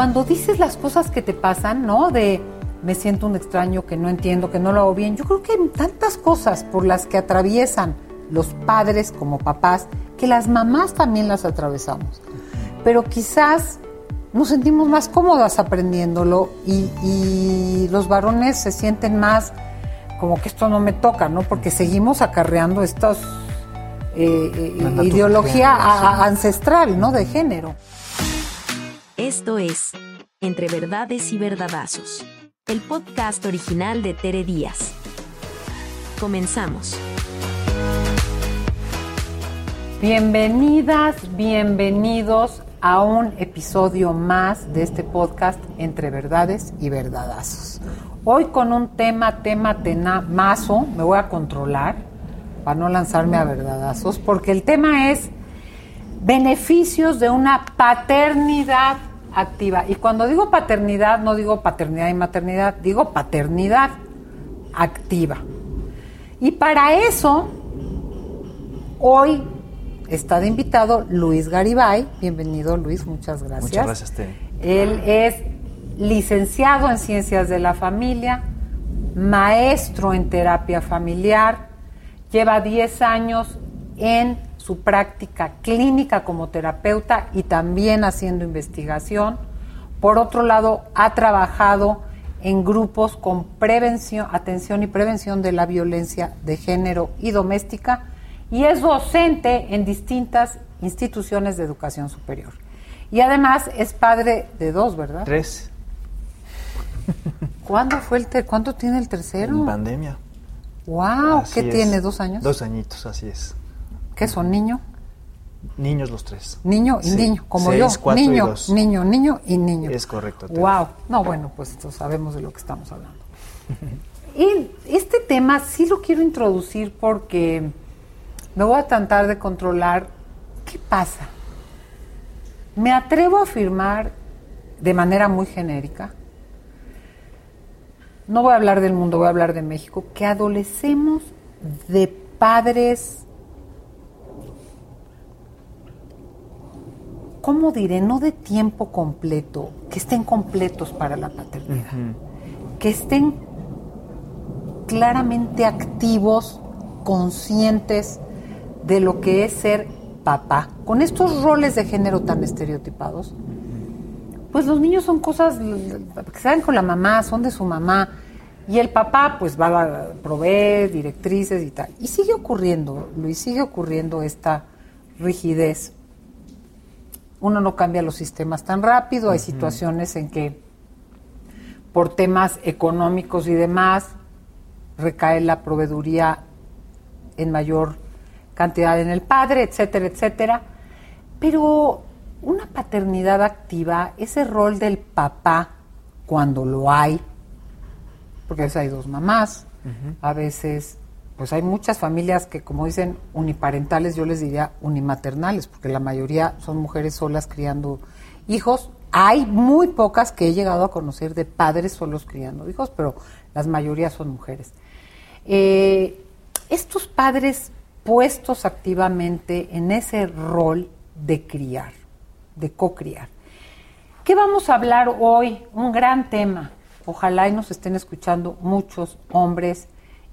cuando dices las cosas que te pasan, ¿no? De me siento un extraño, que no entiendo, que no lo hago bien. Yo creo que hay tantas cosas por las que atraviesan los padres como papás, que las mamás también las atravesamos. Pero quizás nos sentimos más cómodas aprendiéndolo y, los varones se sienten más como que esto no me toca, ¿no? Porque seguimos acarreando esta eh, eh, ideología ancestral, ¿no? De género. Esto es Entre Verdades y Verdadazos, el podcast original de Tere Díaz. Comenzamos. Bienvenidas, bienvenidos a un episodio más de este podcast Entre Verdades y Verdadazos. Hoy con un tema, tema tenamazo, me voy a controlar para no lanzarme a verdadazos, porque el tema es beneficios de una paternidad activa. Y cuando digo paternidad, no digo paternidad y maternidad, digo paternidad activa. Y para eso, hoy está de invitado Luis Garibay. Bienvenido Luis, muchas gracias. Muchas gracias, Tere. Él es licenciado en Ciencias de la Familia, maestro en terapia familiar, lleva 10 años en su práctica clínica como terapeuta y también haciendo investigación. Por otro lado, ha trabajado en grupos con prevención, atención y prevención de la violencia de género y doméstica y es docente en distintas instituciones de educación superior. Y además es padre de dos, ¿verdad? Tres. ¿Cuándo fue el ter ¿Cuánto tiene el tercero? En pandemia. Wow, ¿qué tiene? ¿Dos años? Dos añitos, así es. ¿Qué son, niño? Niños los tres. Niño y niño, como yo. Niño, niño, niño y niño. Es correcto. Wow. No, bueno, pues sabemos de lo que estamos hablando. y este tema sí lo quiero introducir porque me voy a tratar de controlar qué pasa. Me atrevo a afirmar de manera muy genérica, no voy a hablar del mundo, voy a hablar de México, que adolecemos de padres, ¿cómo diré? No de tiempo completo, que estén completos para la paternidad, que estén claramente activos, conscientes de lo que es ser papá. Con estos roles de género tan estereotipados, pues los niños son cosas que dan con la mamá, son de su mamá. Y el papá pues va a proveer directrices y tal. Y sigue ocurriendo, Luis, sigue ocurriendo esta rigidez. Uno no cambia los sistemas tan rápido, hay situaciones en que por temas económicos y demás recae la proveeduría en mayor cantidad en el padre, etcétera, etcétera. Pero una paternidad activa, ese rol del papá, cuando lo hay, porque a veces hay dos mamás, a veces, pues hay muchas familias que, como dicen, uniparentales, yo les diría unimaternales, porque la mayoría son mujeres solas criando hijos. Hay muy pocas que he llegado a conocer de padres solos criando hijos, pero las mayorías son mujeres. Eh, estos padres puestos activamente en ese rol de criar, de co-criar. ¿Qué vamos a hablar hoy? Un gran tema. Ojalá y nos estén escuchando muchos hombres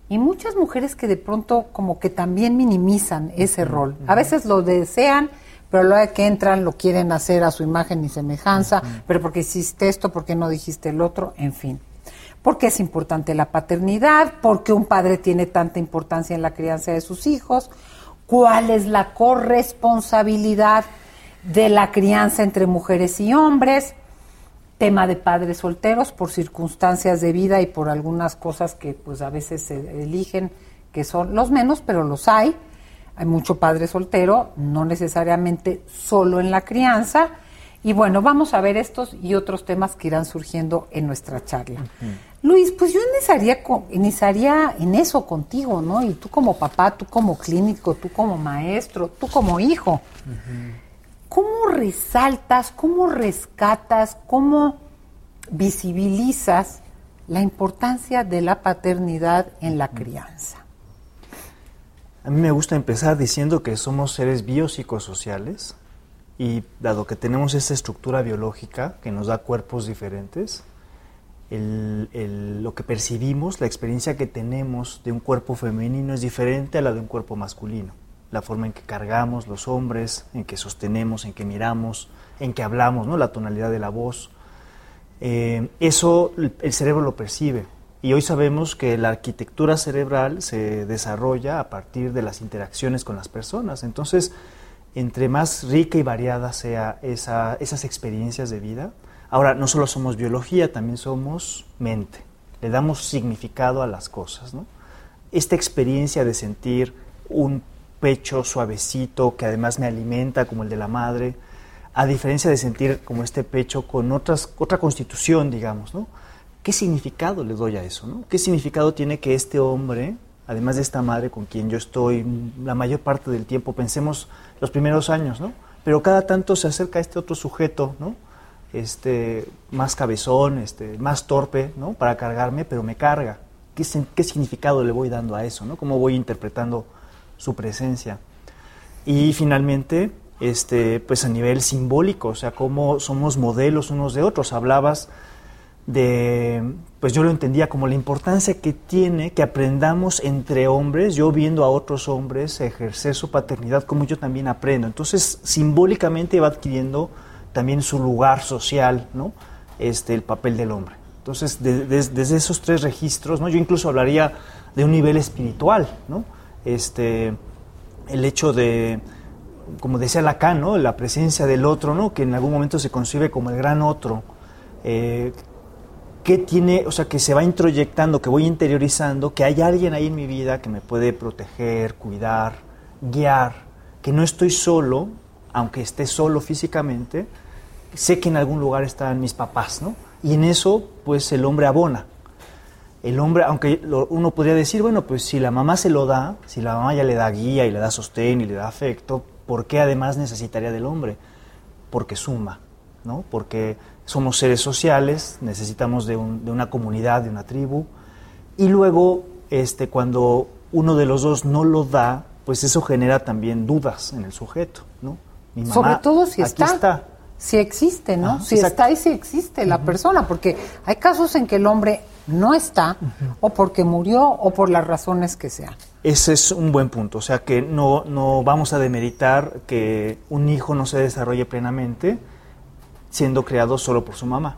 y muchas mujeres que de pronto como que también minimizan ese rol. A veces lo desean, pero luego que entran lo quieren hacer a su imagen y semejanza, pero porque hiciste esto, porque no dijiste el otro, en fin. Porque es importante la paternidad, porque un padre tiene tanta importancia en la crianza de sus hijos, cuál es la corresponsabilidad de la crianza entre mujeres y hombres, tema de padres solteros por circunstancias de vida y por algunas cosas que pues a veces se eligen que son los menos, pero los hay. Hay mucho padre soltero, no necesariamente solo en la crianza. Y bueno, vamos a ver estos y otros temas que irán surgiendo en nuestra charla. Luis, pues yo iniciaría, iniciaría en eso contigo, ¿no? Y tú como papá, tú como clínico, tú como maestro, tú como hijo. ¿Cómo resaltas, cómo rescatas, cómo visibilizas la importancia de la paternidad en la crianza? A mí me gusta empezar diciendo que somos seres biopsicosociales Y dado que tenemos esta estructura biológica que nos da cuerpos diferentes, lo que percibimos, la experiencia que tenemos de un cuerpo femenino es diferente a la de un cuerpo masculino. La forma en que cargamos los hombres, en que sostenemos, en que miramos, en que hablamos, ¿no? la tonalidad de la voz. Eh, eso el cerebro lo percibe. Y hoy sabemos que la arquitectura cerebral se desarrolla a partir de las interacciones con las personas. Entonces, entre más rica y variada sea esas experiencias de vida, Ahora, no solo somos biología, también somos mente. Le damos significado a las cosas. ¿no? Esta experiencia de sentir un pecho suavecito que además me alimenta como el de la madre, a diferencia de sentir como este pecho con otras, otra constitución, digamos, ¿no? ¿Qué significado le doy a eso? ¿no? ¿Qué significado tiene que este hombre, además de esta madre con quien yo estoy la mayor parte del tiempo, pensemos los primeros años, ¿no? Pero cada tanto se acerca a este otro sujeto, ¿no? este, más cabezón, este, más torpe, ¿no? Para cargarme, pero me carga. ¿Qué, ¿Qué, significado le voy dando a eso, ¿no? ¿Cómo voy interpretando su presencia? Y finalmente, este, pues a nivel simbólico, o sea, cómo somos modelos unos de otros. Hablabas de, pues yo lo entendía como la importancia que tiene que aprendamos entre hombres, yo viendo a otros hombres ejercer su paternidad, como yo también aprendo. Entonces, simbólicamente va adquiriendo también su lugar social, ¿no? este, el papel del hombre. Entonces, desde esos tres registros, ¿no? yo incluso hablaría de un nivel espiritual, ¿no? Este, el hecho de, como decía Lacan, ¿no? la presencia del otro, ¿no? que en algún momento se concibe como el gran otro, eh, que tiene, o sea, que se va introyectando, que voy interiorizando, que hay alguien ahí en mi vida que me puede proteger, cuidar, guiar, que no estoy solo, aunque esté solo físicamente, sé que en algún lugar están mis papás, ¿no? Y en eso, pues el hombre abona. El hombre, aunque uno podría decir, bueno, pues si la mamá se lo da, si la mamá ya le da guía y le da sostén y le da afecto, ¿por qué además necesitaría del hombre? Porque suma, ¿no? Porque somos seres sociales, necesitamos de, una comunidad, de una tribu, y luego, este, cuando uno de los dos no lo da, pues eso genera también dudas en el sujeto, ¿no? Sobre todo si está si existe, ¿no? si está y si existe la persona, porque hay casos en que el hombre no está, o porque murió, o por las razones que sean. Ese es un buen punto, o sea que no, no vamos a demeritar que un hijo no se desarrolle plenamente siendo creado solo por su mamá.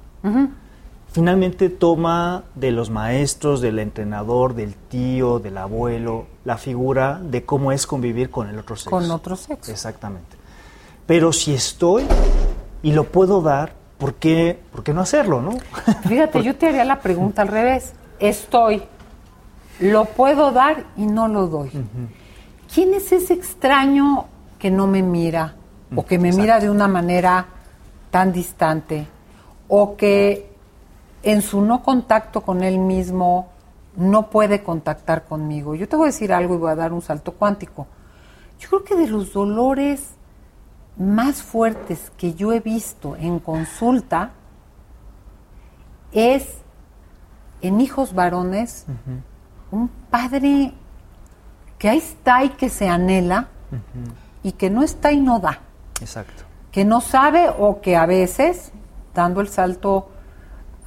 Finalmente toma de los maestros, del entrenador, del tío, del abuelo, la figura de cómo es convivir con el otro sexo. Con otro sexo. Exactamente. Pero si estoy y lo puedo dar, ¿por qué, ¿por qué no hacerlo, no? Fíjate, yo te haría la pregunta al revés. Estoy, lo puedo dar y no lo doy. ¿Quién es ese extraño que no me mira o que me mira de una manera tan distante o que en su no contacto con él mismo no puede contactar conmigo? Yo te voy a decir algo y voy a dar un salto cuántico. Yo creo que de los dolores más fuertes que yo he visto en consulta es en hijos varones un padre que ahí está y que se anhela y que no está y no da. Exacto. Que no sabe o que a veces, dando el salto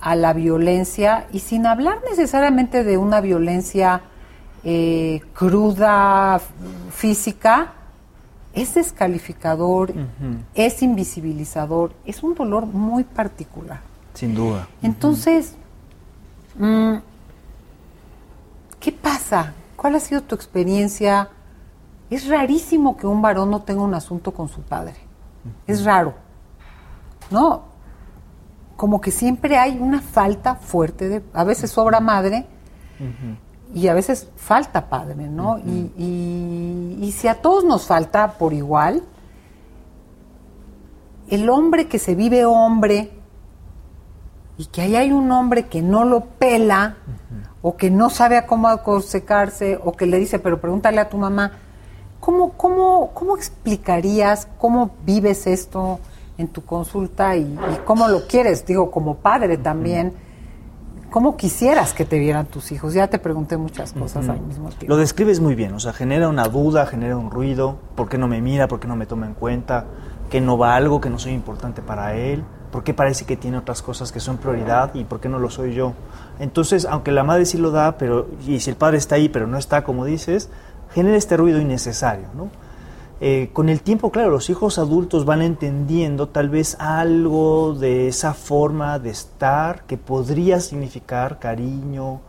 a la violencia, y sin hablar necesariamente de una violencia eh, cruda, física, es descalificador, es invisibilizador, es un dolor muy particular. Sin duda. Entonces, mm, ¿qué pasa? ¿Cuál ha sido tu experiencia? Es rarísimo que un varón no tenga un asunto con su padre. Es raro. ¿No? Como que siempre hay una falta fuerte de, a veces sobra madre, y a veces falta padre, ¿no? y, si a todos nos falta por igual, el hombre que se vive hombre y que ahí hay un hombre que no lo pela o que no sabe a cómo secarse o que le dice, pero pregúntale a tu mamá, ¿cómo, cómo, cómo explicarías cómo vives esto en tu consulta y, cómo lo quieres? Digo, como padre también ¿Cómo quisieras que te vieran tus hijos? Ya te pregunté muchas cosas al mismo tiempo. Lo describes muy bien, o sea, genera una duda, genera un ruido, ¿por qué no me mira, por qué no me toma en cuenta? que no valgo, que no soy importante para él, por qué parece que tiene otras cosas que son prioridad y por qué no lo soy yo. Entonces, aunque la madre sí lo da, pero y si el padre está ahí, pero no está como dices, genera este ruido innecesario, ¿no? Eh, con el tiempo, claro, los hijos adultos van entendiendo tal vez algo de esa forma de estar que podría significar cariño.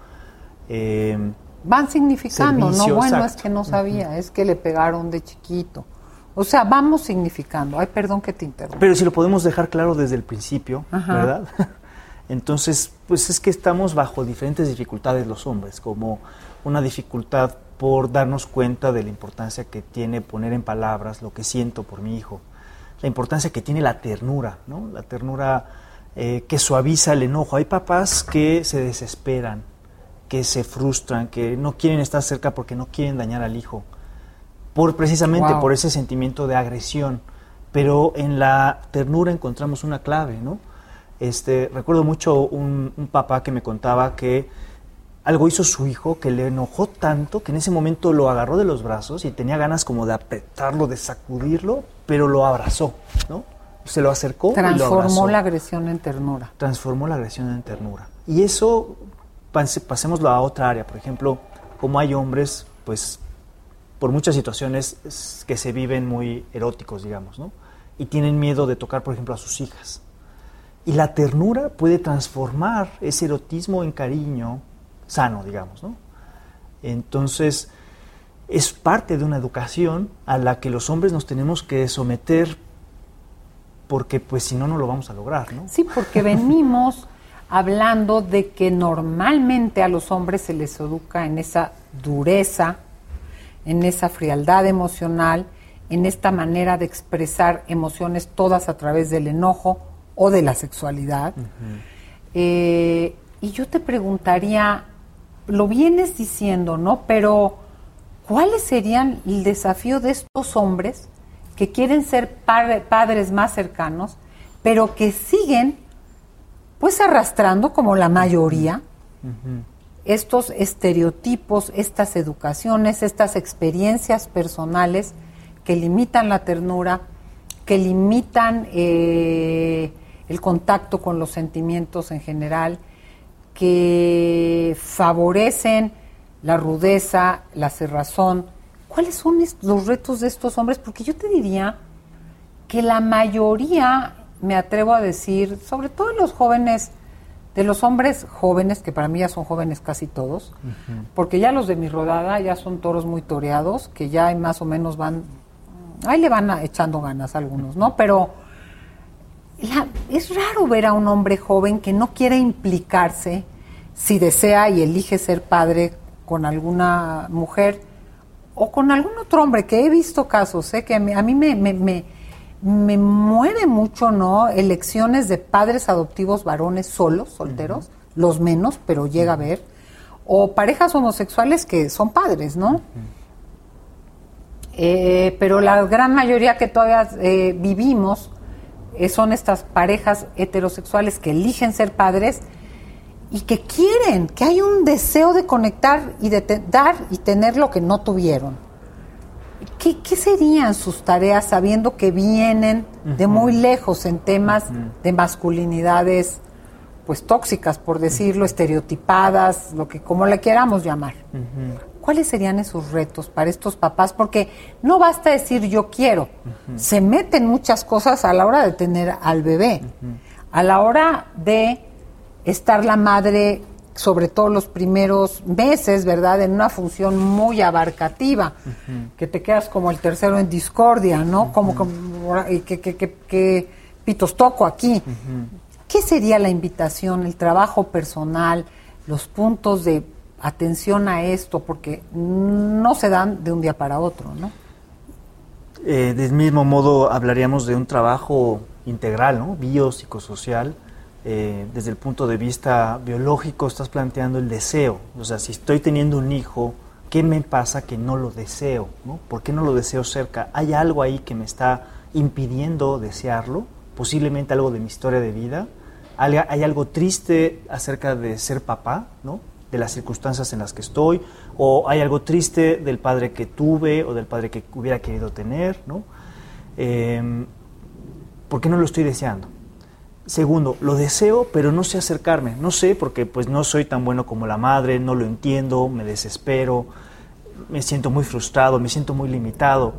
Eh, van significando, no bueno es que no sabía, es que le pegaron de chiquito. O sea, vamos significando. Ay, perdón que te interrumpa. Pero si lo podemos dejar claro desde el principio, ¿verdad? Entonces, pues es que estamos bajo diferentes dificultades los hombres, como una dificultad por darnos cuenta de la importancia que tiene poner en palabras lo que siento por mi hijo, la importancia que tiene la ternura, ¿no? La ternura eh, que suaviza el enojo. Hay papás que se desesperan, que se frustran, que no quieren estar cerca porque no quieren dañar al hijo por precisamente por ese sentimiento de agresión. Pero en la ternura encontramos una clave, ¿no? Este, recuerdo mucho un, papá que me contaba que algo hizo su hijo que le enojó tanto que en ese momento lo agarró de los brazos y tenía ganas como de apretarlo, de sacudirlo, pero lo abrazó, ¿no? Se lo acercó Transformó la agresión en ternura. Transformó la agresión en ternura. Y eso, pasémoslo a otra área, por ejemplo, como hay hombres, pues por muchas situaciones que se viven muy eróticos, digamos, ¿no? Y tienen miedo de tocar, por ejemplo, a sus hijas. Y la ternura puede transformar ese erotismo en cariño sano, digamos, ¿no? Entonces, es parte de una educación a la que los hombres nos tenemos que someter porque pues si no, no lo vamos a lograr, ¿no? Sí, porque venimos hablando de que normalmente a los hombres se les educa en esa dureza, en esa frialdad emocional, en esta manera de expresar emociones todas a través del enojo o de la sexualidad. Eh, y yo te preguntaría, lo vienes diciendo, ¿no? Pero, ¿cuáles serían el desafío de estos hombres que quieren ser padres más cercanos, pero que siguen, pues, arrastrando, como la mayoría, estos estereotipos, estas educaciones, estas experiencias personales que limitan la ternura, que limitan eh, el contacto con los sentimientos en general, que favorecen la rudeza, la cerrazón. ¿Cuáles son los retos de estos hombres? Porque yo te diría que la mayoría, me atrevo a decir, sobre todo los jóvenes, de los hombres jóvenes, que para mí ya son jóvenes casi todos, porque ya los de mi rodada ya son toros muy toreados, que ya más o menos van, ahí le van echando ganas algunos, ¿no? Pero es raro ver a un hombre joven que no quiere implicarse si desea y elige ser padre con alguna mujer o con algún otro hombre, que he visto casos, ¿eh? que a mí, a mí me, me, me me mueve mucho, ¿no? Elecciones de padres adoptivos varones solos, solteros, los menos, pero llega a ver, o parejas homosexuales que son padres, ¿no? Eh, pero la gran mayoría que todavía eh, vivimos son estas parejas heterosexuales que eligen ser padres y que quieren, que hay un deseo de conectar y de dar y tener lo que no tuvieron. ¿Qué, serían sus tareas sabiendo que vienen de muy lejos en temas de masculinidades pues tóxicas, por decirlo, estereotipadas, lo que como le queramos llamar? ¿Cuáles serían esos retos para estos papás? Porque no basta decir yo quiero, se meten muchas cosas a la hora de tener al bebé, a la hora de estar la madre sobre todo los primeros meses, ¿verdad? En una función muy abarcativa, que te quedas como el tercero en discordia, ¿no? Como, que, que, que, pitos toco aquí. ¿Qué sería la invitación, el trabajo personal, los puntos de atención a esto? Porque no se dan de un día para otro, ¿no? Eh, del mismo modo hablaríamos de un trabajo integral, ¿no? Biopsicosocial, eh, desde el punto de vista biológico estás planteando el deseo. O sea, si estoy teniendo un hijo, ¿qué me pasa que no lo deseo? ¿no? ¿Por qué no lo deseo cerca? ¿Hay algo ahí que me está impidiendo desearlo? Posiblemente algo de mi historia de vida. ¿Hay, algo triste acerca de ser papá? ¿no? De las circunstancias en las que estoy, o hay algo triste del padre que tuve o del padre que hubiera querido tener, ¿no? Em, ¿por qué no lo estoy deseando? Segundo, lo deseo, pero no sé acercarme. No sé porque pues no soy tan bueno como la madre, no lo entiendo, me desespero, me siento muy frustrado, me siento muy limitado.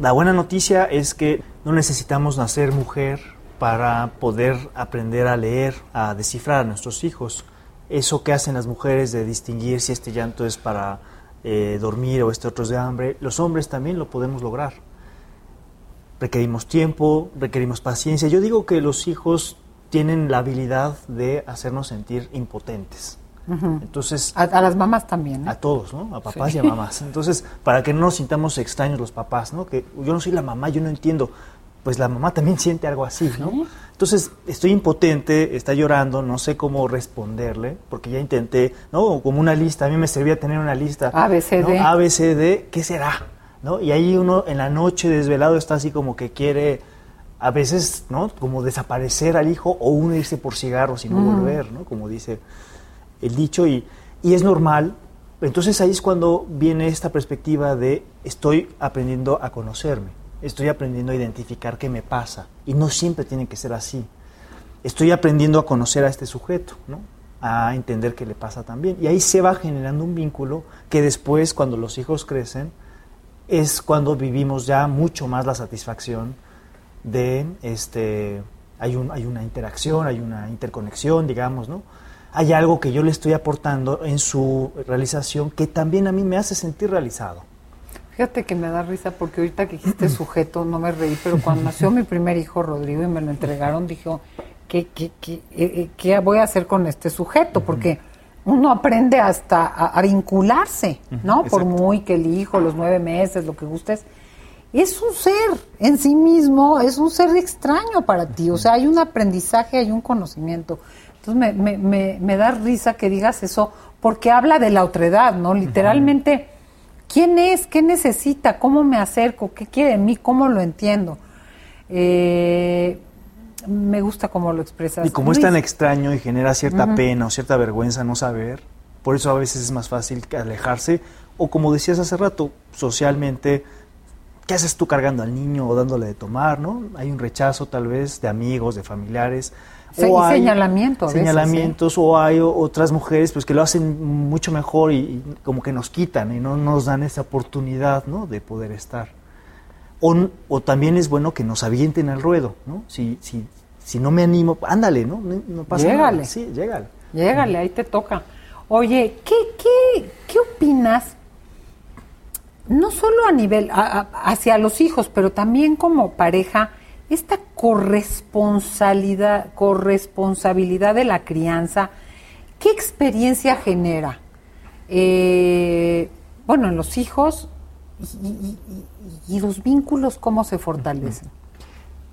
La buena noticia es que no necesitamos nacer mujer para poder aprender a leer, a descifrar a nuestros hijos. Eso que hacen las mujeres de distinguir si este llanto es para eh, dormir o este otro es de hambre, los hombres también lo podemos lograr. Requerimos tiempo, requerimos paciencia. Yo digo que los hijos tienen la habilidad de hacernos sentir impotentes. Entonces, a, las mamás también. A todos, ¿no? A papás y a mamás. Entonces, para que no nos sintamos extraños los papás, ¿no? Que yo no soy la mamá, yo no entiendo. Pues la mamá también siente algo así, ¿no? Entonces, estoy impotente, está llorando, no sé cómo responderle, porque ya intenté, ¿no? Como una lista, a mí me servía tener una lista. ABCD. ¿no? ABCD, ¿qué será? ¿No? Y ahí uno en la noche desvelado está así como que quiere a veces, ¿no? Como desaparecer al hijo o uno irse por cigarros y no volver, ¿no? Como dice el dicho, y, y es normal. Entonces ahí es cuando viene esta perspectiva de estoy aprendiendo a conocerme, estoy aprendiendo a identificar qué me pasa, y no siempre tiene que ser así. Estoy aprendiendo a conocer a este sujeto, ¿no? a entender qué le pasa también. Y ahí se va generando un vínculo que después, cuando los hijos crecen, es cuando vivimos ya mucho más la satisfacción de, este, hay, un, hay una interacción, hay una interconexión, digamos, ¿no? hay algo que yo le estoy aportando en su realización que también a mí me hace sentir realizado. Fíjate que me da risa porque ahorita que dijiste sujeto no me reí, pero cuando nació mi primer hijo Rodrigo y me lo entregaron, dijo, ¿qué, qué, qué, eh, eh, qué voy a hacer con este sujeto? Porque uno aprende hasta a, vincularse, ¿no? Por muy que el hijo, los nueve meses, lo que gustes, es un ser en sí mismo, es un ser extraño para ti, o sea, hay un aprendizaje, hay un conocimiento. Entonces me, me, me, da risa que digas eso, porque habla de la otredad, ¿no? Literalmente, ¿quién es? ¿Qué necesita? ¿Cómo me acerco? ¿Qué quiere de mí? ¿Cómo lo entiendo? Eh, me gusta cómo lo expresas. Y como es tan extraño y genera cierta pena o cierta vergüenza no saber, por eso a veces es más fácil alejarse, o como decías hace rato, socialmente, ¿qué haces tú cargando al niño o dándole de tomar, no? Hay un rechazo tal vez de amigos, de familiares o hay señalamiento señalamientos o hay otras mujeres pues que lo hacen mucho mejor y, como que nos quitan y no nos dan esa oportunidad ¿no? de poder estar. O, o, también es bueno que nos avienten al ruedo no si si si no me animo ándale no no, pasa nada. Sí llégale llégale ahí te toca. Oye qué qué qué opinas no solo a nivel hacia los hijos pero también como pareja esta corresponsabilidad, corresponsabilidad de la crianza, ¿qué experiencia genera? Eh, bueno, en los hijos y, los vínculos, ¿cómo se fortalecen?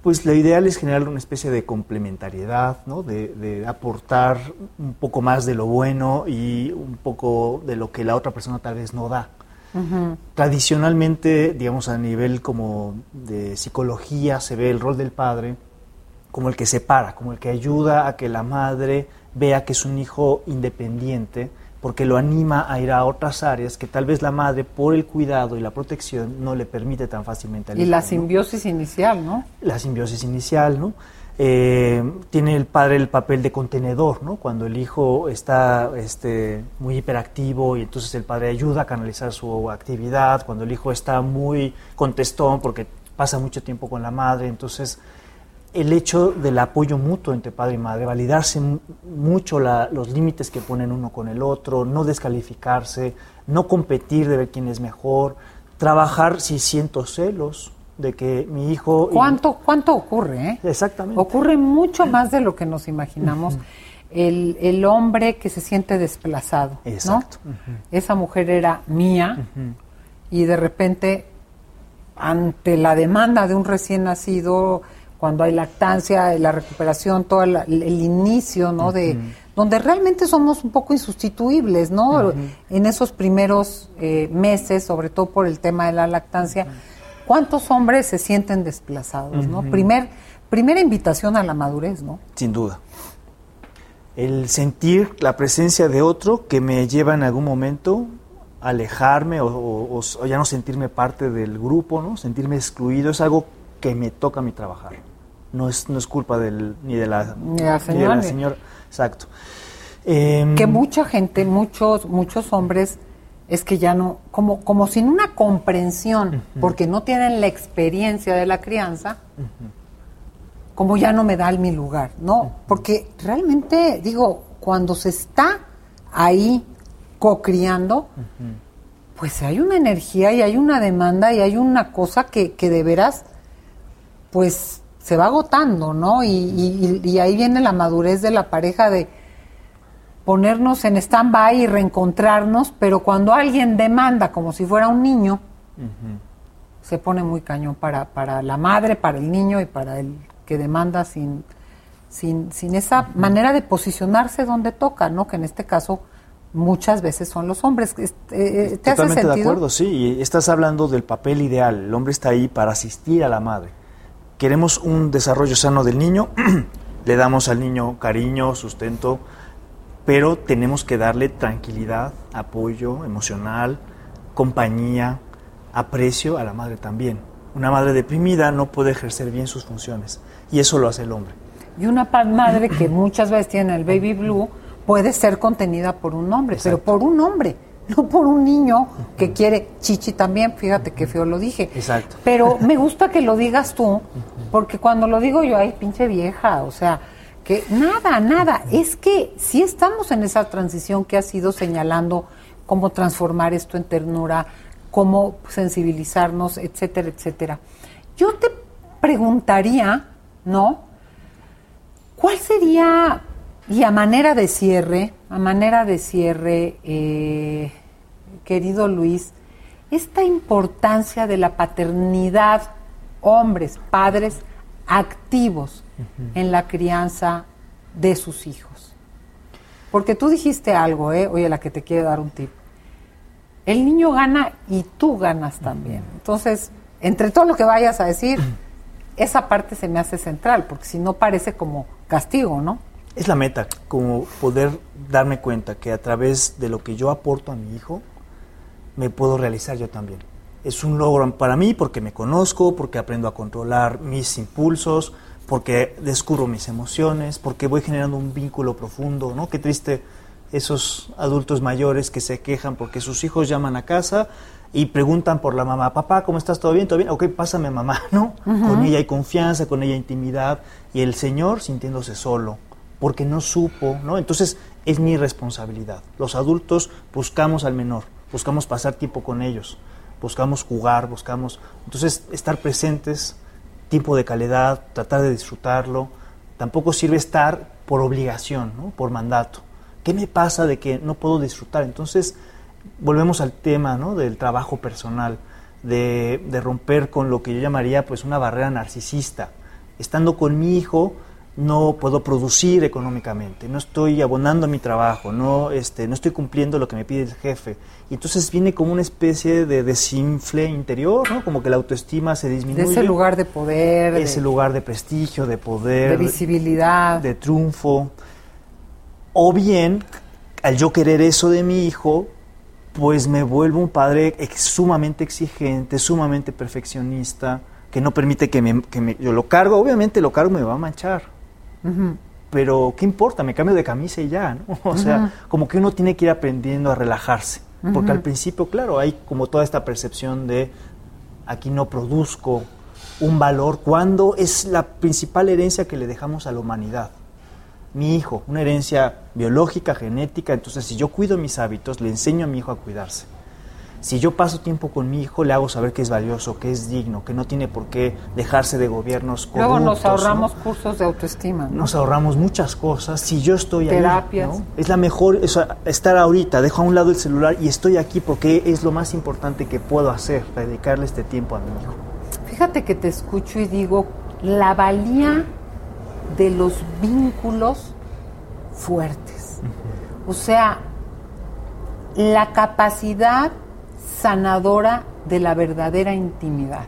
Pues lo ideal es generar una especie de complementariedad, ¿no? de, aportar un poco más de lo bueno y un poco de lo que la otra persona tal vez no da. Tradicionalmente, digamos, a nivel como de psicología, se ve el rol del padre como el que separa, como el que ayuda a que la madre vea que es un hijo independiente, porque lo anima a ir a otras áreas que tal vez la madre, por el cuidado y la protección, no le permite tan fácilmente al y la simbiosis inicial, ¿no? La simbiosis inicial, ¿no? Eh, tiene el padre el papel de contenedor, ¿no? Cuando el hijo está este, muy hiperactivo y entonces el padre ayuda a canalizar su actividad, cuando el hijo está muy contestón porque pasa mucho tiempo con la madre, entonces el hecho del apoyo mutuo entre padre y madre, validarse mucho los límites que ponen uno con el otro, no descalificarse, no competir de ver quién es mejor, trabajar si siento celos, de que mi hijo... ¿Cuánto, cuánto ocurre? Eh? Exactamente. Ocurre mucho más de lo que nos imaginamos. el, el, hombre que se siente desplazado. Exacto. Esa mujer era mía y de repente, ante la demanda de un recién nacido, cuando hay lactancia, la recuperación, todo el, inicio, ¿no? De donde realmente somos un poco insustituibles, ¿no? En esos primeros eh, meses, sobre todo por el tema de la lactancia ¿Cuántos hombres se sienten desplazados? ¿no? Primer, primera invitación a la madurez, ¿no? Sin duda. El sentir la presencia de otro que me lleva en algún momento a alejarme o, ya no sentirme parte del grupo, ¿no? sentirme excluido, es algo que me toca a mí trabajar. No es, no es culpa del, ni de la, Ni de la señora. señora. Exacto. Em, que mucha gente, muchos, muchos hombres, es que ya no, como, como sin una comprensión, porque no tienen la experiencia de la crianza, como ya no me da mi lugar, ¿no? Porque realmente, digo, cuando se está ahí cocriando, pues hay una energía y hay una demanda y hay una cosa que, que de veras, pues se va agotando, ¿no? Y, y- y ahí viene la madurez de la pareja de ponernos en stand-by y reencontrarnos, pero cuando alguien demanda como si fuera un niño, se pone muy cañón para, para la madre, para el niño y para el que demanda sin, sin, sin esa manera de posicionarse donde toca, ¿no? Que en este caso muchas veces son los hombres. Este, eh, ¿Te hace Totalmente sentido? de acuerdo, sí. Y estás hablando del papel ideal. El hombre está ahí para asistir a la madre. Queremos un desarrollo sano del niño, le damos al niño cariño, sustento, pero tenemos que darle tranquilidad, apoyo emocional, compañía, aprecio a la madre también. Una madre deprimida no puede ejercer bien sus funciones y eso lo hace el hombre. Y una madre que muchas veces tiene el baby blue puede ser contenida por un hombre, pero por un hombre, no por un niño que quiere chichi también. Fíjate qué feo lo dije. Exacto. Pero me gusta que lo digas tú, porque cuando lo digo yo, ay, pinche vieja, o sea, que nada, nada. Es que sí estamos en esa transición que has ido señalando cómo transformar esto en ternura, cómo sensibilizarnos, etcétera, etcétera. Yo te preguntaría, ¿no? ¿Cuál sería, y a manera de cierre, a manera de cierre, eh, querido Luis, esta importancia de la paternidad, hombres, padres activos en la crianza de sus hijos? Porque tú dijiste algo, ¿eh? Oye, la que te quiere dar un tip. El niño gana y tú ganas también. Entonces, entre todo lo que vayas a decir, esa parte se me hace central, porque si no parece como castigo, ¿no? Es la meta, como poder darme cuenta que a través de lo que yo aporto a mi hijo, me puedo realizar yo también. Es un logro para mí porque me conozco, porque aprendo a controlar mis impulsos, porque descubro mis emociones, porque voy generando un vínculo profundo, ¿no? Qué triste esos adultos mayores que se quejan porque sus hijos llaman a casa y preguntan por la mamá, papá, ¿cómo estás? ¿Todo bien? ¿Todo bien? Ok, pásame mamá, ¿no? Con ella hay confianza, con ella hay intimidad y el Señor sintiéndose solo porque no supo, ¿no? Entonces es mi responsabilidad. Los adultos buscamos al menor, buscamos pasar tiempo con ellos, buscamos jugar, buscamos, entonces estar presentes, tiempo de calidad, tratar de disfrutarlo. Tampoco sirve estar por obligación, por mandato. ¿Qué me pasa de que no puedo disfrutar? Entonces volvemos al tema ¿no? del trabajo personal, de, de romper con lo que yo llamaría pues una barrera narcisista. Estando con mi hijo, no puedo producir económicamente, no estoy abonando mi trabajo, no, este, no estoy cumpliendo lo que me pide el jefe. Y entonces viene como una especie de desinfle interior, ¿no? como que la autoestima se disminuye. De ese lugar de poder, de- Ese lugar de prestigio, de poder, de visibilidad. de triunfo. O bien, al yo querer eso de mi hijo, pues me vuelvo un padre ex- sumamente exigente, sumamente perfeccionista, que no permite que, me, que me- yo lo cargo, obviamente lo cargo me va a manchar. Pero, ¿qué importa? Me cambio de camisa y ya, ¿no? O sea, como que uno tiene que ir aprendiendo a relajarse. Porque al principio, claro, hay como toda esta percepción de aquí no produzco un valor, cuando es la principal herencia que le dejamos a la humanidad. Mi hijo, una herencia biológica, genética, entonces si yo cuido mis hábitos, le enseño a mi hijo a cuidarse. Si yo paso tiempo con mi hijo, le hago saber que es valioso, que es digno, que no tiene por qué dejarse de gobiernos corruptos. Luego nos ¿no? ahorramos cursos de autoestima. ¿no? nos ahorramos muchas cosas si yo estoy ahí. Terapias. ¿no? Es la mejor, o sea, estar ahorita, dejo a un lado el celular y estoy aquí porque es lo más importante que puedo hacer, dedicarle este tiempo a mi hijo. Fíjate que te escucho y digo, la valía de los vínculos fuertes. O sea, la capacidad sanadora de la verdadera intimidad.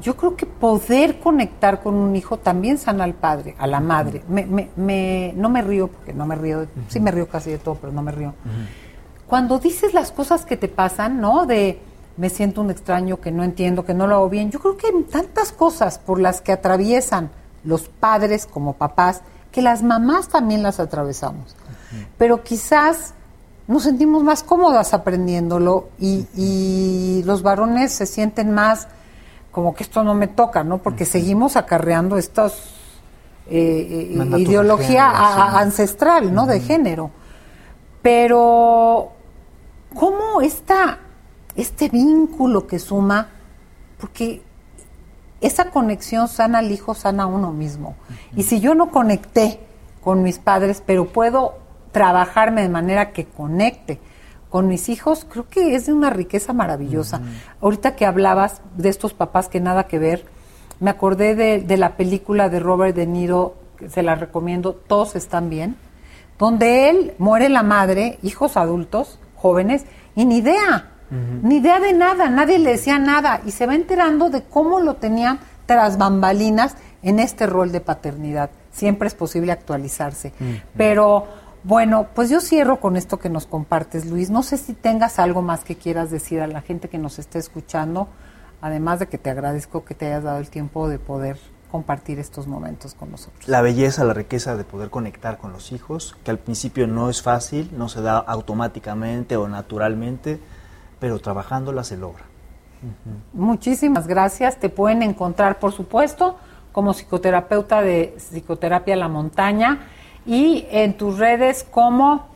Yo creo que poder conectar con un hijo también sana al padre, a la madre. Me, me- me- no me río, porque no me río, sí me río casi de todo, pero no me río. Cuando dices las cosas que te pasan, ¿no? De me siento un extraño, que no entiendo, que no lo hago bien. Yo creo que hay tantas cosas por las que atraviesan los padres como papás, que las mamás también las atravesamos. Pero quizás nos sentimos más cómodas aprendiéndolo y, y, los varones se sienten más como que esto no me toca, ¿no? Porque seguimos acarreando esta eh, eh ideología ancestral, ¿no? De género. Pero, ¿cómo está este vínculo que suma? Porque esa conexión sana al hijo, sana a uno mismo. Y si yo no conecté con mis padres, pero puedo trabajarme de manera que conecte con mis hijos, creo que es de una riqueza maravillosa. Ahorita que hablabas de estos papás que nada que ver, me acordé de, de, la película de Robert De Niro, que se la recomiendo, Todos están bien, donde él muere la madre, hijos adultos, jóvenes, y ni idea, ni idea de nada, nadie le decía nada, y se va enterando de cómo lo tenían tras bambalinas en este rol de paternidad. Siempre es posible actualizarse. Pero bueno, pues yo cierro con esto que nos compartes, Luis. No sé si tengas algo más que quieras decir a la gente que nos esté escuchando, además de que te agradezco que te hayas dado el tiempo de poder compartir estos momentos con nosotros. La belleza, la riqueza de poder conectar con los hijos, que al principio no es fácil, no se da automáticamente o naturalmente, pero trabajándola se logra. Muchísimas gracias. Te pueden encontrar, por supuesto, como psicoterapeuta de Psicoterapia La Montaña y en tus redes como...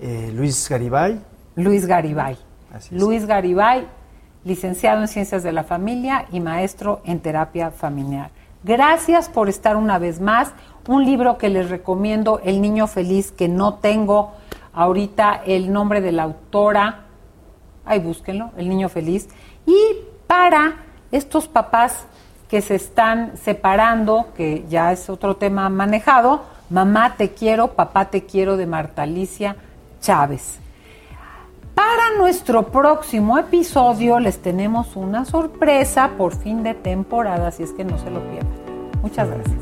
Eh, Luis Garibay. Luis Garibay. Luis Garibay, licenciado en Ciencias de la Familia y maestro en Terapia Familiar. Gracias por estar una vez más. Un libro que les recomiendo, El Niño Feliz, que no tengo ahorita el nombre de la autora. Ahí búsquenlo, El Niño Feliz. Y para estos papás que se están separando, que ya es otro tema manejado, Mamá te quiero, papá te quiero de Marta Alicia Chávez. Para nuestro próximo episodio les tenemos una sorpresa por fin de temporada, así es que no se lo pierdan. Muchas gracias.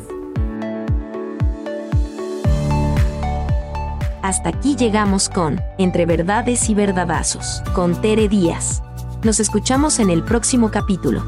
Hasta aquí llegamos con Entre Verdades y Verdadazos, con Tere Díaz. Nos escuchamos en el próximo capítulo.